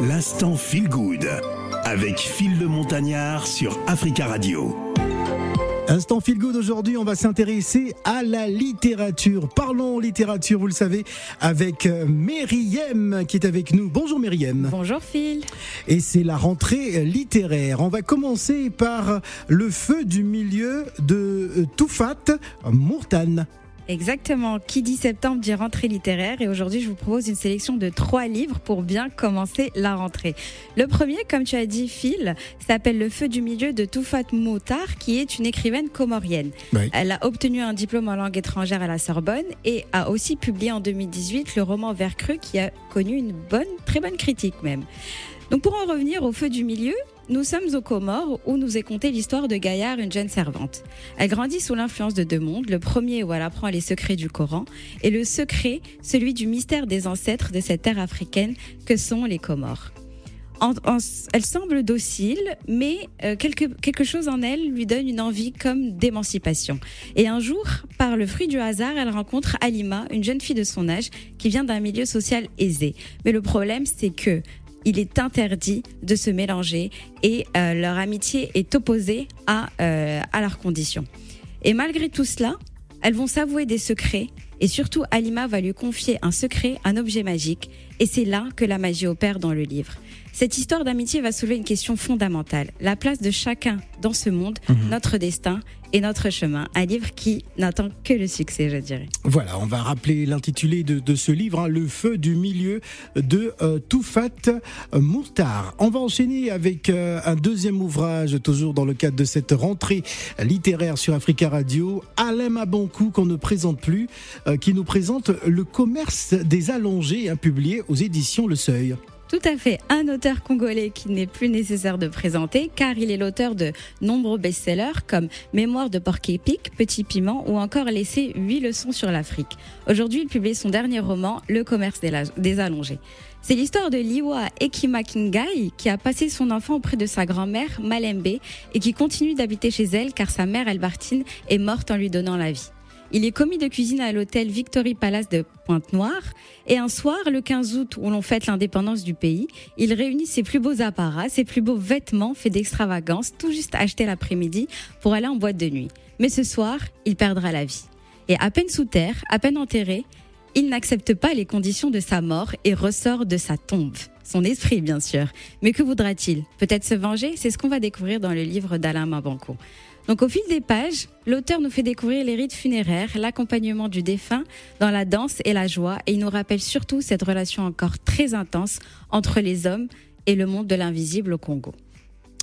L'instant Feel Good avec Phil le Montagnard sur Africa Radio. Instant Feel Good aujourd'hui, on va s'intéresser à la littérature. Parlons littérature, vous le savez, avec euh, Myriam qui est avec nous. Bonjour Myriam. Bonjour Phil. Et c'est la rentrée littéraire. On va commencer par Le feu du milieu de euh, Toufat Mourtane. Exactement. Qui dit septembre dit rentrée littéraire et aujourd'hui je vous propose une sélection de trois livres pour bien commencer la rentrée. Le premier, comme tu as dit Phil, s'appelle Le feu du milieu de Toufat Moutar qui est une écrivaine comorienne. Elle a obtenu un diplôme en langue étrangère à la Sorbonne et a aussi publié en 2018 le roman Vert cru qui a connu une bonne, très bonne critique même. Donc pour en revenir au feu du milieu, nous sommes aux Comores où nous est contée l'histoire de Gaillard, une jeune servante. Elle grandit sous l'influence de deux mondes, le premier où elle apprend les secrets du Coran et le secret, celui du mystère des ancêtres de cette terre africaine que sont les Comores. elle semble docile, mais euh, quelque, quelque chose en elle lui donne une envie comme d'émancipation. Et un jour, par le fruit du hasard, elle rencontre Alima, une jeune fille de son âge, qui vient d'un milieu social aisé. Mais le problème, c'est que il est interdit de se mélanger et euh, leur amitié est opposée à, euh, à leurs conditions. Et malgré tout cela, elles vont s'avouer des secrets et surtout Alima va lui confier un secret, un objet magique et c'est là que la magie opère dans le livre. Cette histoire d'amitié va soulever une question fondamentale, la place de chacun dans ce monde, mhm. notre destin et notre chemin. Un livre qui n'attend que le succès, je dirais. Voilà, on va rappeler l'intitulé de, ce livre, hein, Le feu du milieu de euh, Toufat Mourtar. On va enchaîner avec euh, un deuxième ouvrage, toujours dans le cadre de cette rentrée littéraire sur Africa Radio, Alain Abonkou, qu'on ne présente plus, euh, qui nous présente Le commerce des allongés, hein, publié aux éditions Le Seuil. Tout à fait, un auteur congolais qui n'est plus nécessaire de présenter car il est l'auteur de nombreux best-sellers comme Mémoire de porc épic, Petit piment ou encore Laisser 8 leçons sur l'Afrique. Aujourd'hui, il publie son dernier roman, Le commerce des allongés. C'est l'histoire de Liwa Ekimakingai qui a passé son enfant auprès de sa grand-mère Malembe et qui continue d'habiter chez elle car sa mère Albertine est morte en lui donnant la vie. Il est commis de cuisine à l'hôtel Victory Palace de Pointe-Noire. Et un soir, le 15 août, où l'on fête l'indépendance du pays, il réunit ses plus beaux apparats, ses plus beaux vêtements faits d'extravagance, tout juste achetés l'après-midi pour aller en boîte de nuit. Mais ce soir, il perdra la vie. Et à peine sous terre, à peine enterré, il n'accepte pas les conditions de sa mort et ressort de sa tombe. Son esprit, bien sûr. Mais que voudra-t-il? Peut-être se venger? C'est ce qu'on va découvrir dans le livre d'Alain Mabanco. Donc au fil des pages, l'auteur nous fait découvrir les rites funéraires, l'accompagnement du défunt dans la danse et la joie et il nous rappelle surtout cette relation encore très intense entre les hommes et le monde de l'invisible au Congo.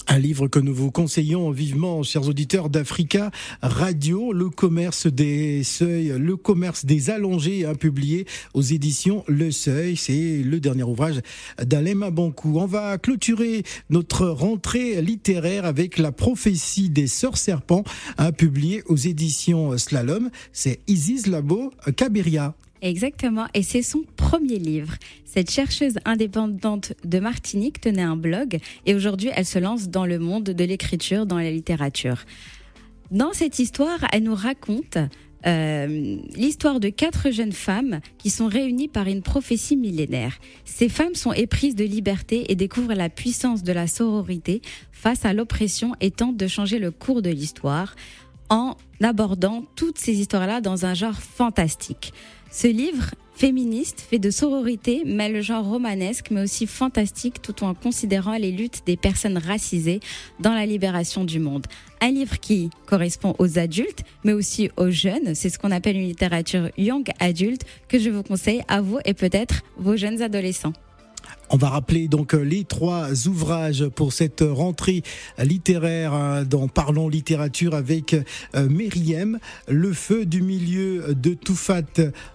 Un livre que nous vous conseillons vivement, chers auditeurs d'Africa Radio, Le commerce des seuils, le commerce des allongés, hein, publié aux éditions Le Seuil. C'est le dernier ouvrage d'Alema Bankou. On va clôturer notre rentrée littéraire avec La prophétie des sœurs serpents, hein, publié aux éditions Slalom. C'est Isis Labo Kabiria. Exactement, et c'est son premier livre. Cette chercheuse indépendante de Martinique tenait un blog et aujourd'hui elle se lance dans le monde de l'écriture, dans la littérature. Dans cette histoire, elle nous raconte euh, l'histoire de quatre jeunes femmes qui sont réunies par une prophétie millénaire. Ces femmes sont éprises de liberté et découvrent la puissance de la sororité face à l'oppression et tentent de changer le cours de l'histoire en abordant toutes ces histoires-là dans un genre fantastique. Ce livre féministe fait de sororité mêle le genre romanesque mais aussi fantastique tout en considérant les luttes des personnes racisées dans la libération du monde. Un livre qui correspond aux adultes mais aussi aux jeunes, c'est ce qu'on appelle une littérature young adulte que je vous conseille à vous et peut-être vos jeunes adolescents. On va rappeler donc euh, les trois ouvrages pour cette rentrée littéraire hein, dans Parlons littérature avec euh, Myriam, Le feu du milieu de Toufat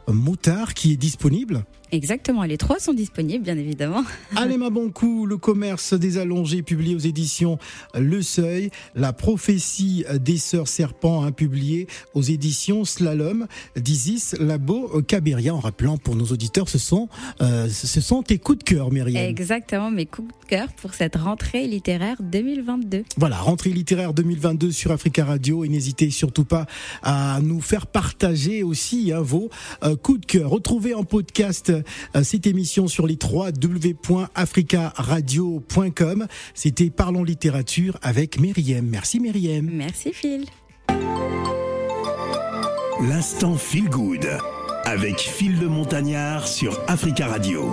Moutard qui est disponible. Exactement, les trois sont disponibles, bien évidemment. Allez ma bon coup, le commerce des allongés, publié aux éditions Le Seuil. La prophétie des sœurs serpents, hein, publié aux éditions Slalom d'Isis Labo Cabiria. En rappelant pour nos auditeurs, ce sont, euh, ce sont tes coups de cœur, Myriam. Exactement, mes coups de cœur pour cette rentrée littéraire 2022. Voilà, rentrée littéraire 2022 sur Africa Radio et n'hésitez surtout pas à nous faire partager aussi hein, vos euh, coups de cœur. Retrouvez en podcast euh, cette émission sur les 3 www.africaradio.com. C'était Parlons littérature avec Myriam. Merci Myriam. Merci Phil. L'instant Feel Good avec Phil le Montagnard sur Africa Radio.